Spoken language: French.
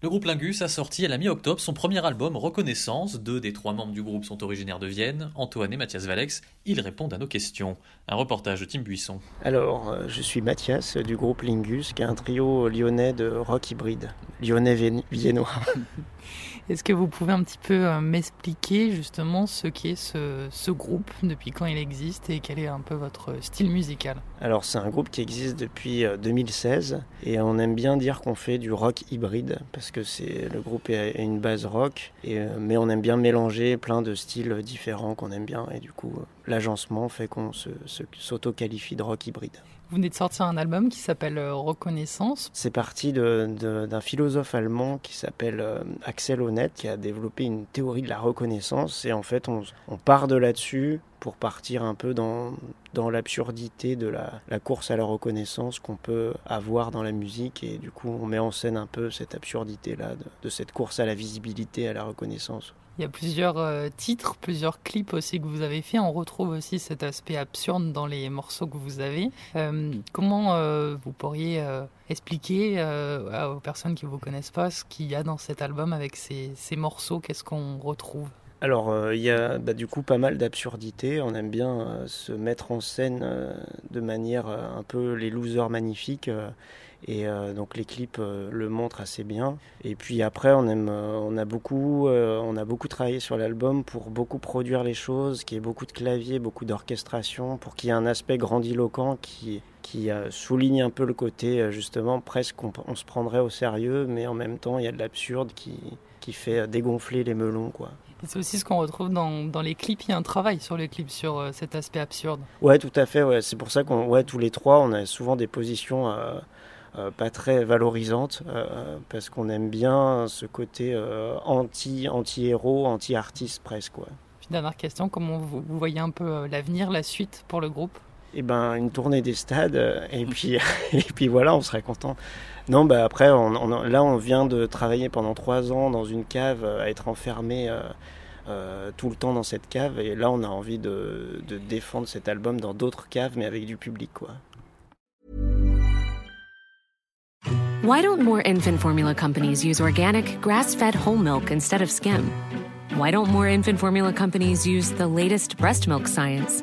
Le groupe Lingus a sorti à la mi-octobre son premier album Reconnaissance. Deux des trois membres du groupe sont originaires de Vienne, Antoine et Mathias Valex. Ils répondent à nos questions. Un reportage de Tim Buisson. Alors, euh, je suis Mathias du groupe Lingus, qui est un trio lyonnais de rock hybride, lyonnais-viennois. Est-ce que vous pouvez un petit peu euh, m'expliquer justement ce qu'est ce, ce, groupe, depuis quand il existe et quel est un peu votre style musical? Alors c'est un groupe qui existe depuis 2016 euh, et on aime bien dire qu'on fait du rock hybride parce que c'est le groupe a une base rock, et, euh, mais on aime bien mélanger plein de styles différents qu'on aime bien et du coup l'agencement fait qu'on s'auto-qualifie de rock hybride. Vous venez de sortir un album qui s'appelle euh, Reconnaissance. C'est parti d'un philosophe allemand qui s'appelle euh, Axel Honneth, qui a développé une théorie de la reconnaissance. Et en fait, on, part de là-dessus pour partir un peu dans, dans l'absurdité de la, course à la reconnaissance qu'on peut avoir dans la musique. Et du coup, on met en scène un peu cette absurdité-là de, de cette course à la visibilité, à la reconnaissance. Il y a plusieurs euh, titres, plusieurs clips aussi que vous avez fait. On retrouve aussi cet aspect absurde dans les morceaux que vous avez. Euh, comment euh, vous pourriez expliquer aux personnes qui ne vous connaissent pas ce qu'il y a dans cet album avec ces, ces morceaux? Qu'est-ce qu'on retrouve? Alors, il y a bah, du coup pas mal d'absurdités. On aime bien se mettre en scène de manière un peu les losers magnifiques. Et euh, donc les clips euh, le montrent assez bien. Et puis après, on aime, euh, on a beaucoup, on a beaucoup travaillé sur l'album pour beaucoup produire les choses, qu'il y ait beaucoup de claviers, beaucoup d'orchestration, pour qu'il y ait un aspect grandiloquent qui qui souligne un peu le côté justement presque on, on, se prendrait au sérieux, mais en même temps il y a de l'absurde qui, qui fait dégonfler les melons quoi. C'est aussi ce qu'on retrouve dans, dans, les clips. Il y a un travail sur les clips, sur cet aspect absurde. Ouais, tout à fait. Ouais. C'est pour ça qu'on, ouais, tous les trois, on a souvent des positions euh, pas très valorisante euh, parce qu'on aime bien ce côté euh, anti anti héros anti artiste presque quoi. dernière question comment vous, voyez un peu l'avenir la suite pour le groupe? Eh ben une tournée des stades et puis et puis voilà on serait content non bah après on, là on vient de travailler pendant trois ans dans une cave à être enfermé tout le temps dans cette cave et là on a envie de, de défendre cet album dans d'autres caves mais avec du public quoi Why don't more infant formula companies use organic, grass fed whole milk instead of skim? Why don't more infant formula companies use the latest breast milk science?